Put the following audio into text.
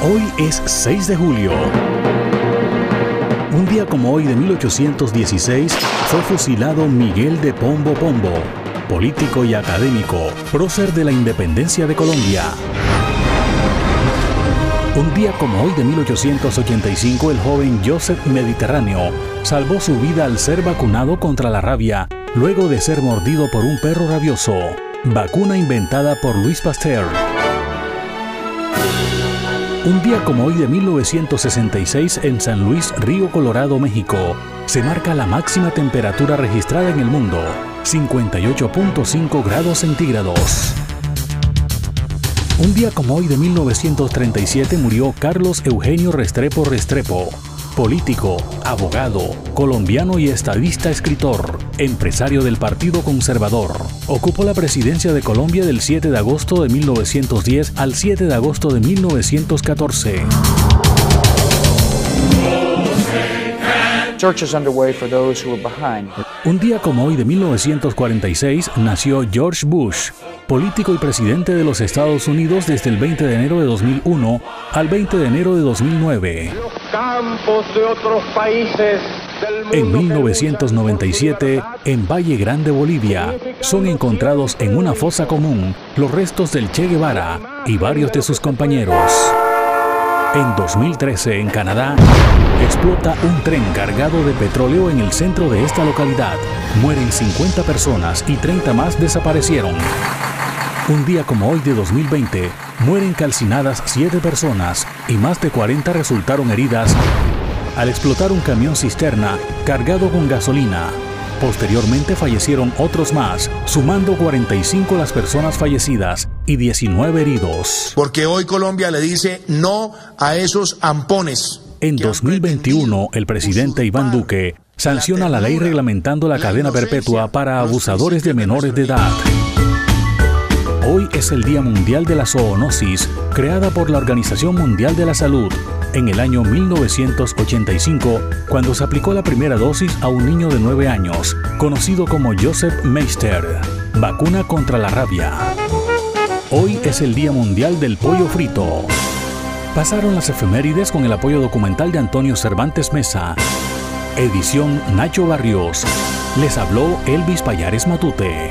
Hoy es 6 de julio. Un día como hoy de 1816 fue fusilado Miguel de Pombo Pombo, político y académico, prócer de la independencia de Colombia. Un día como hoy de 1885 el joven Joseph Mediterráneo salvó su vida al ser vacunado contra la rabia luego de ser mordido por un perro rabioso, vacuna inventada por Luis Pasteur. Un día como hoy de 1966 en San Luis, Río Colorado, México, se marca la máxima temperatura registrada en el mundo, 58.5 grados centígrados. Un día como hoy de 1937 murió Carlos Eugenio Restrepo Restrepo, político, abogado, colombiano y estadista escritor, empresario del Partido Conservador. Ocupó la presidencia de Colombia del 7 de agosto de 1910 al 7 de agosto de 1914. Un día como hoy de 1946 nació George Bush, político y presidente de los Estados Unidos desde el 20 de enero de 2001 al 20 de enero de 2009. En 1997, en Valle Grande, Bolivia, son encontrados en una fosa común los restos del Che Guevara y varios de sus compañeros. En 2013, en Canadá, explota un tren cargado de petróleo en el centro de esta localidad. Mueren 50 personas y 30 más desaparecieron. Un día como hoy de 2020, mueren calcinadas 7 personas y más de 40 resultaron heridas al explotar un camión cisterna cargado con gasolina. Posteriormente fallecieron otros más, sumando 45 las personas fallecidas y 19 heridos. Porque hoy Colombia le dice no a esos ampones. En 2021, el presidente Iván Duque sanciona la ley reglamentando la cadena perpetua para abusadores de menores de edad. Hoy es el Día Mundial de la Zoonosis, creada por la Organización Mundial de la Salud en el año 1985, cuando se aplicó la primera dosis a un niño de 9 años, conocido como Joseph Meister, vacuna contra la rabia. Hoy es el Día Mundial del Pollo Frito. Pasaron las efemérides con el apoyo documental de Antonio Cervantes Mesa. Edición Nacho Barrios. Les habló Elvis Payares Matute.